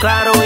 claro.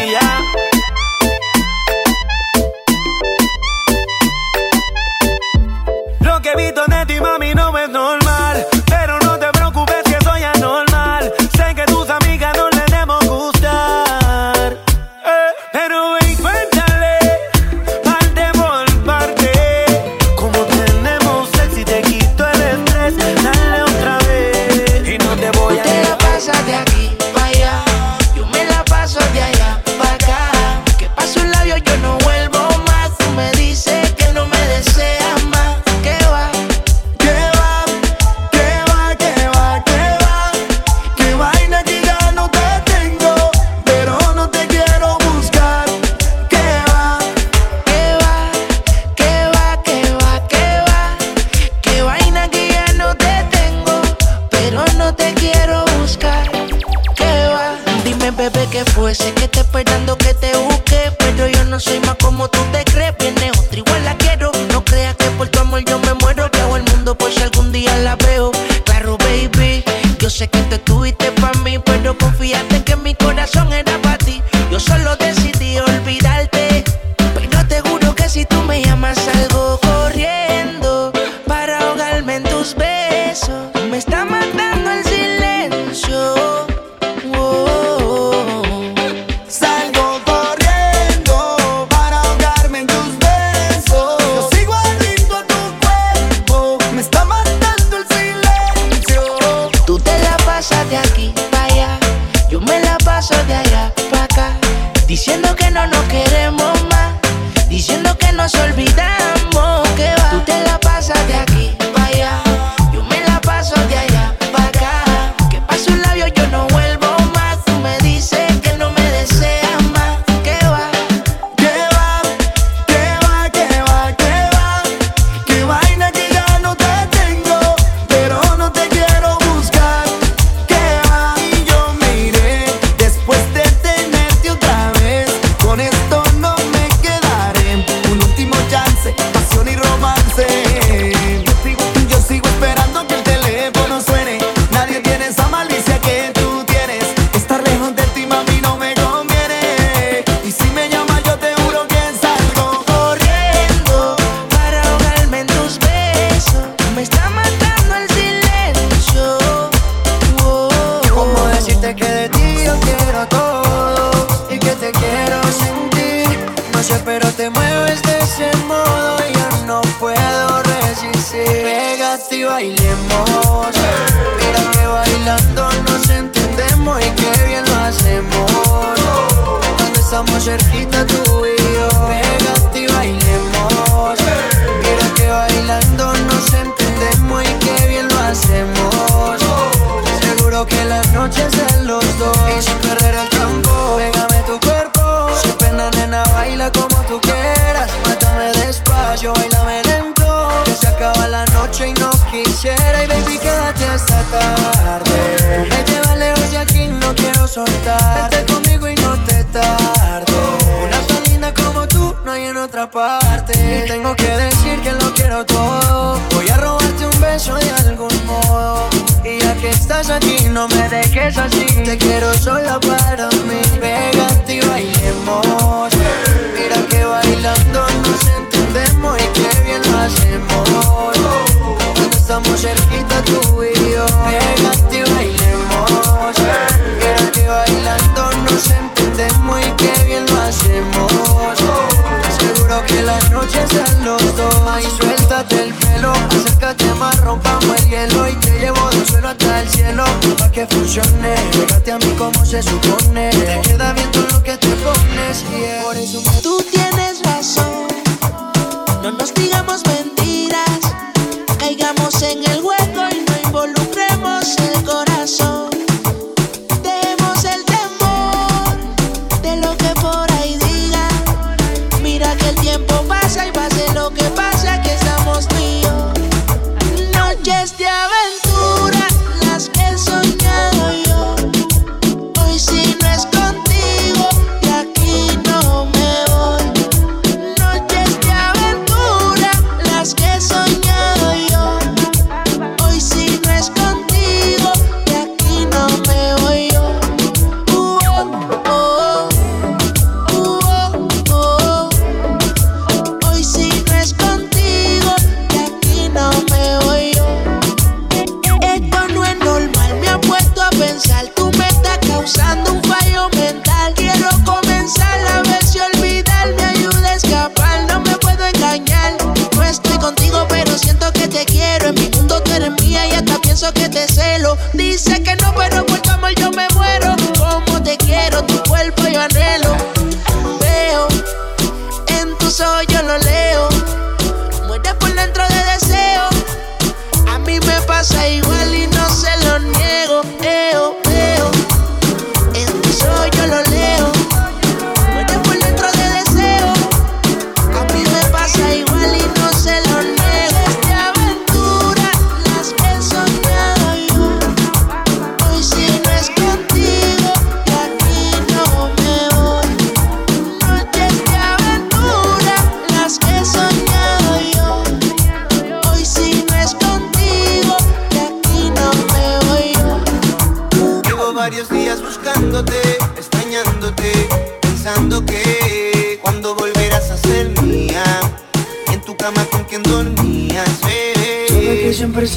Estamos... Pégate Pégate y bailemos. Mira que bailando nos entendemos Y que bien lo hacemos. Cuando estamos cerquita tú y yo Pégate y bailemos. Mira que bailando nos entendemos Y que bien lo hacemos. Seguro que la noche es de los dos. Y sin perder el tiempo Pégame tu cuerpo. Sin pena nena baila como tú quieras. Mátame despacio, bailame acaba la noche y no quisiera Y baby, quédate hasta tarde. Tú me llevas lejos y aquí no quiero soltar. Vete conmigo y no te tardes Una salida como tú no hay en otra parte. Y tengo que decir que lo quiero todo. Voy a robarte un beso de algún modo. Y ya que estás aquí no me dejes así. Te quiero sola para mí. Pégate y bailemos. Mira que bailando no se y qué bien lo hacemos. Cuando estamos cerquita tú y yo, pégate y bailemos. Quiero que bailando nos entendemos y qué bien lo hacemos. Seguro que la noche sean los dos. Ay, suéltate el pelo, acércate más, rompamos el hielo y te llevo del suelo hasta el cielo. Pa' que funcione, pégate a mí como se supone. Te queda bien todo lo que te pones, yeah. Por eso tú tienes razón.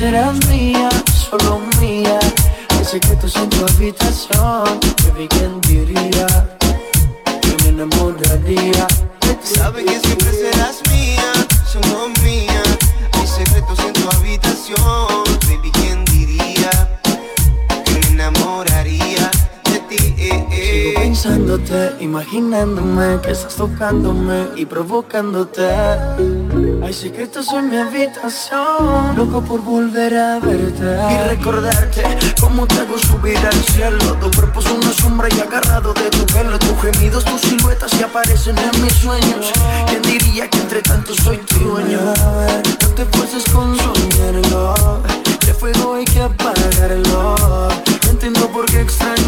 Serás mía, solo mía. Hay secretos en tu habitación. Baby, ¿quién diría que me enamoraría de ti? Sabe que siempre serás mía, solo mía. Hay secretos en tu habitación, baby, ¿quién diría que me enamoraría de ti? eh, eh. Sigo pensándote, imaginándome que estás tocándome y provocándote. Hay secretos en mi habitación, loco por volver a verte y recordarte cómo te hago subir al cielo. Tu cuerpo es una sombra y agarrado de tu pelo. Tus gemidos, tus siluetas y aparecen en mis sueños. ¿Quién diría que entre tanto soy tu dueño? No te fuerces con soñarlo. De fuego hay que apagarlo. No entiendo por qué extrañarlo.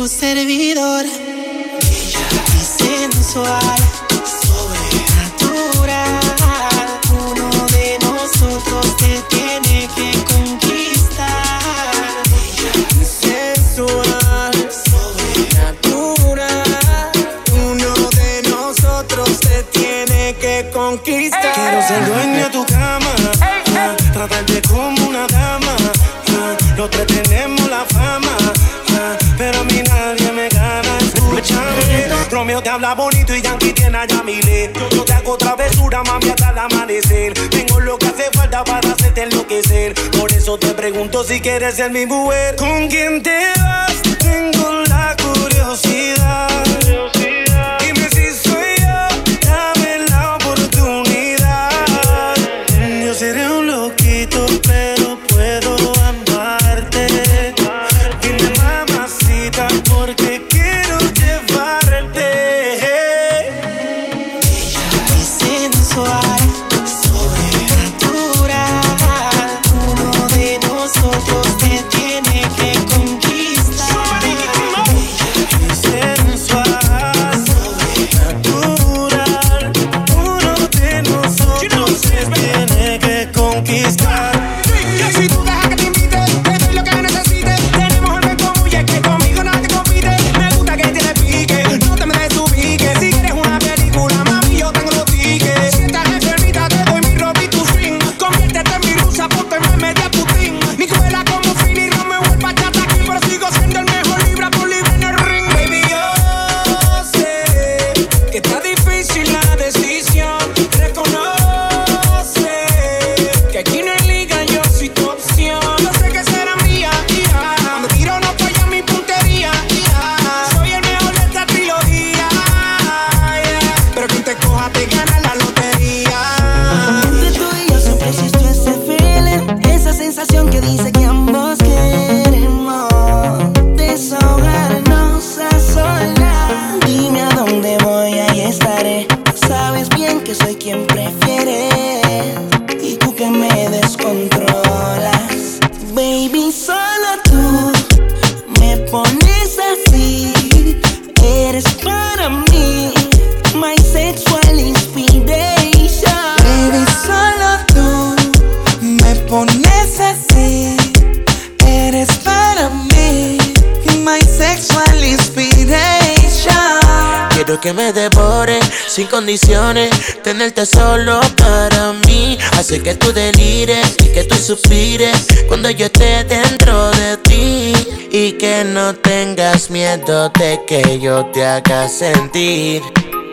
Tu servidor. Bella y sensual, yo te hago travesura, mami, hasta el amanecer. Tengo lo que hace falta para hacerte enloquecer. Por eso te pregunto si quieres ser mi mujer. ¿Con quién te vas? Tengo la curiosidad. que tú delires y que tú suspires cuando yo esté dentro de ti. Y que no tengas miedo de que yo te haga sentir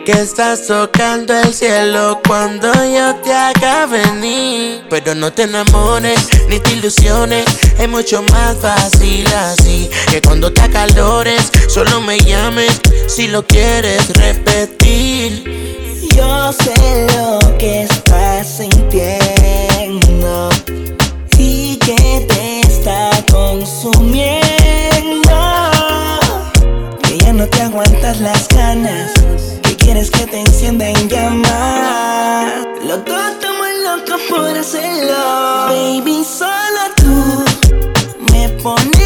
que estás tocando el cielo cuando yo te haga venir. Pero no te enamores ni te ilusiones, es mucho más fácil así. Que cuando te calores, solo me llames si lo quieres repetir. Yo sé lo que estás sintiendo que te está consumiendo. Que ya no te aguantas las ganas. Que quieres que te encienda en llamas. Loco, estamos locos por hacerlo. Baby, solo tú me pones.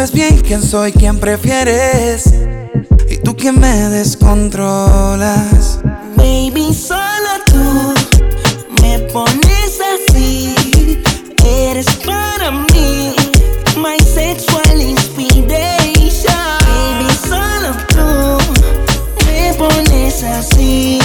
sabes bien quién soy, quién prefieres. Y tú que me descontrolas. Baby, solo tú me pones así. Eres para mí, my sexual inspiration. Baby, solo tú me pones así.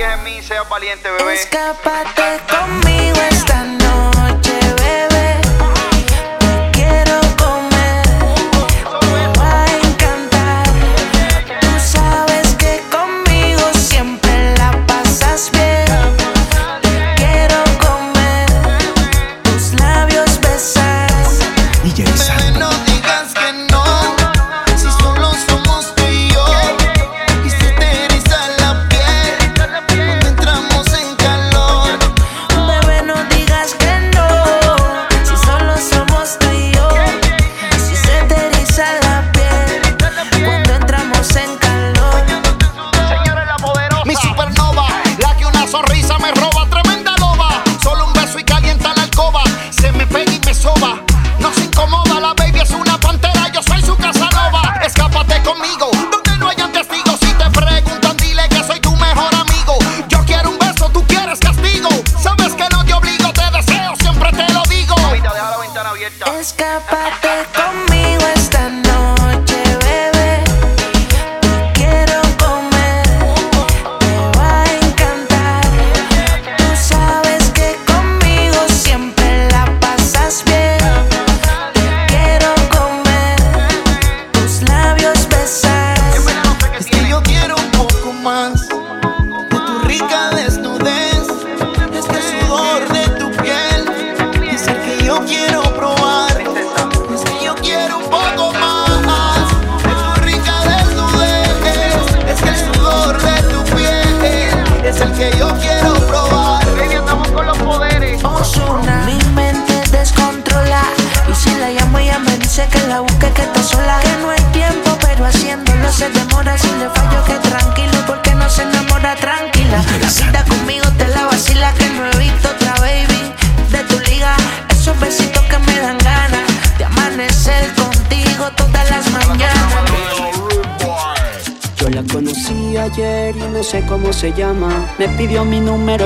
confíes valiente, bebé. Escápate conmigo. escapar.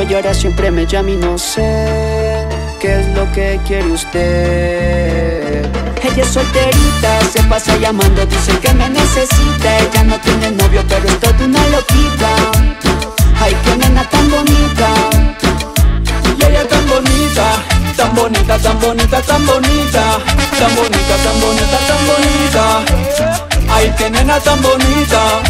llora siempre me llama y no sé qué es lo que quiere usted. Ella es solterita, se pasa llamando, dice que me necesita. Ella no tiene novio, pero es toda una loquita. Ay, qué nena tan bonita. Y ella tan bonita, tan bonita, tan bonita, tan bonita. Tan bonita, tan bonita, tan bonita. Ay, qué nena tan bonita.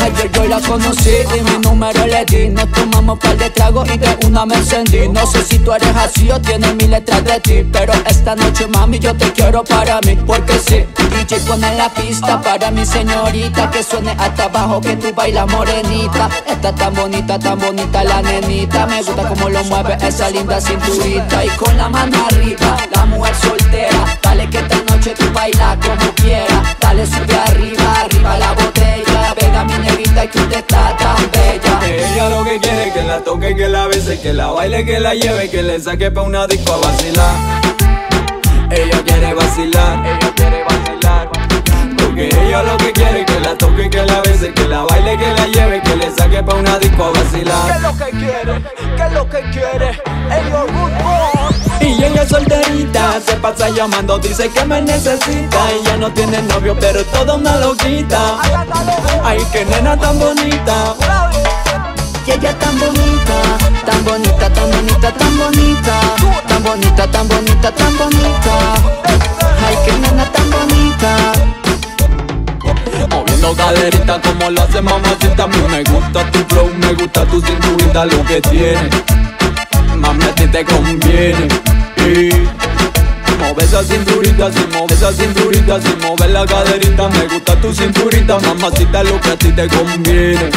Ayer yo la conocí y mi número le di. Nos tomamos par de tragos y de una me encendí. No sé si tú eres así o tienes mil letras de ti. Pero esta noche, mami, yo te quiero para mí. Porque sí, DJ pone la pista para mi señorita. Que suene hasta abajo, que tú bailas morenita. Está tan bonita, tan bonita la nenita. Me gusta como lo mueve esa linda cinturita. Y con la mano arriba, la mujer soltera. Dale que esta noche tú bailas como quieras. Dale, sube arriba, arriba la botella. Venga, mi negrita, que usted está tan bella. Ella lo que quiere es que la toque, que la bese, que la baile, que la lleve, que le saque pa' una disco a vacilar. Ella quiere vacilar, ella quiere vacilar. Porque ella lo que quiere es que la toque, que la bese, que la baile, que la lleve, que le saque pa' una disco a vacilar. ¿Qué es lo que quiere? ¿Qué es lo que quiere? Ellos good boy. Y ella es solterita, se pasa llamando, dice que me necesita. Ella no tiene novio, pero es toda una loquita. Ay, qué nena tan bonita. Y ella tan bonita, tan bonita, tan bonita, tan bonita. Tan bonita, tan bonita, tan bonita. Ay, qué nena tan bonita. Moviendo caderita como lo hace mamacita me gusta tu flow, me gusta tu cinturita Lo que tiene, mami a ti te conviene y Mueve esa cinturita, si mueve esa cinturita Si mueve la caderita, me gusta tu cinturita Mamacita, lo que a ti te conviene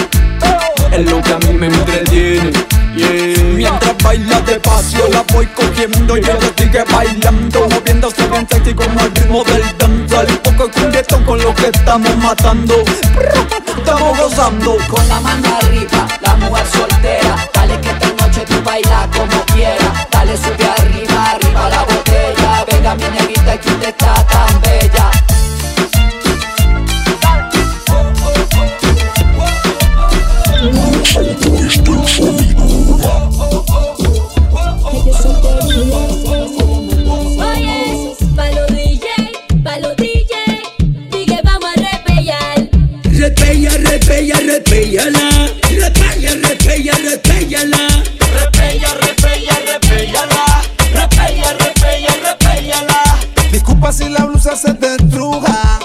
Es lo que a mí me entretiene yeah. Mientras baila despacio la voy cogiendo Y ella sigue bailando Moviéndose bien sexy como el ritmo del danzal Un poco cumbietón con lo que estamos matando Estamos gozando Con la mano arriba, la mujer soltera. Dale que esta noche tú baila como quieras. Dale, sube arriba, arriba la botella. Venga, mi negrita, que usted está tan bella. Oye, pa' los DJ, pa' los DJ, dije vamos a repellar. Repella, repella, repellala. Repella, repella, repellala. Si la blusa se te estruja.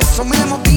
Eso me motiva.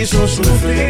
Hizo sufrir,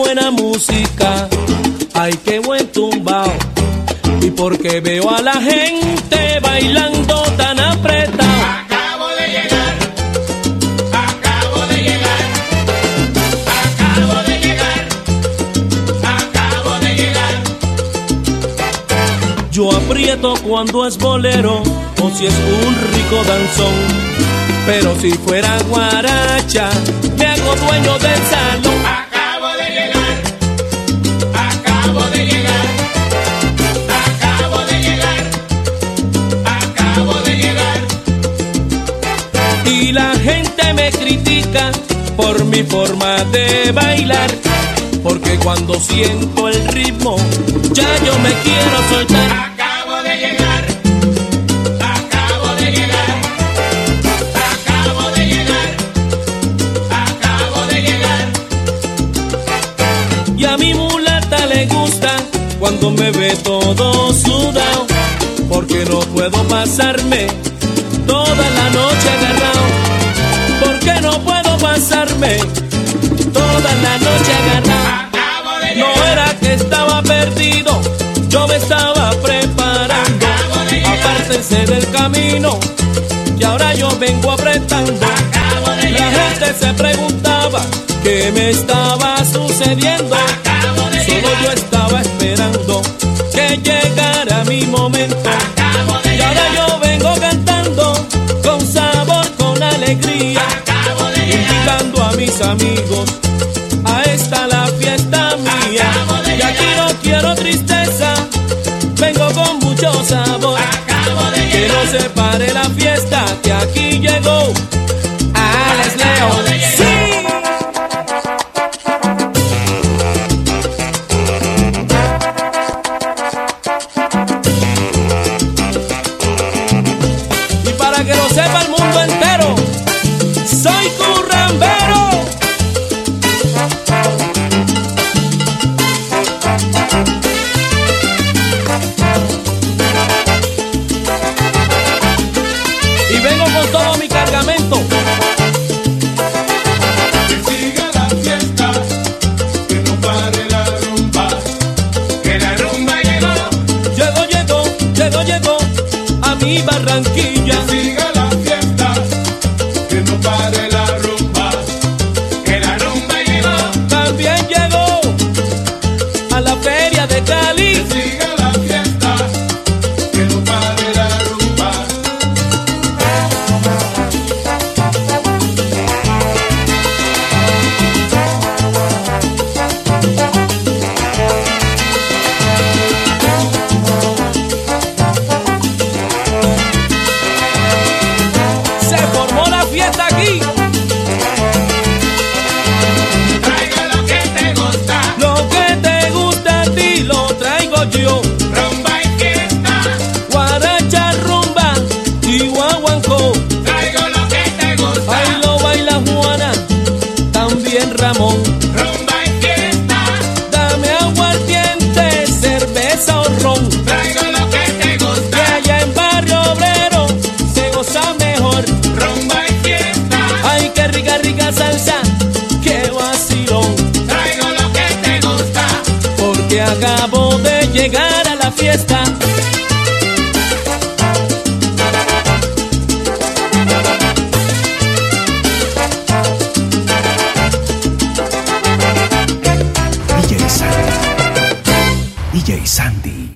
buena música, ay qué buen tumbao. Y porque veo a la gente bailando tan apretado. Acabo de llegar, acabo de llegar, acabo de llegar, acabo de llegar. Yo aprieto cuando es bolero o si es un rico danzón. Pero si fuera guaracha, me hago dueño del salón. critica por mi forma de bailar, porque cuando siento el ritmo, ya yo me quiero soltar. Acabo de llegar. Acabo de llegar. Acabo de llegar. Acabo de llegar. Y a mi mulata le gusta cuando me ve todo sudado, porque no puedo pasarme toda la noche agarrado. No era que estaba perdido, yo me estaba preparando a del camino que ahora yo vengo apretando. La gente se preguntaba qué me estaba sucediendo. Solo yo estaba esperando que llegara mi momento. amigos. A esta la fiesta mía. Y aquí no quiero tristeza, vengo con mucho sabor. Acabo de que no se pare la fiesta, que aquí llegó ah, Alex Leo. boquilla. Siga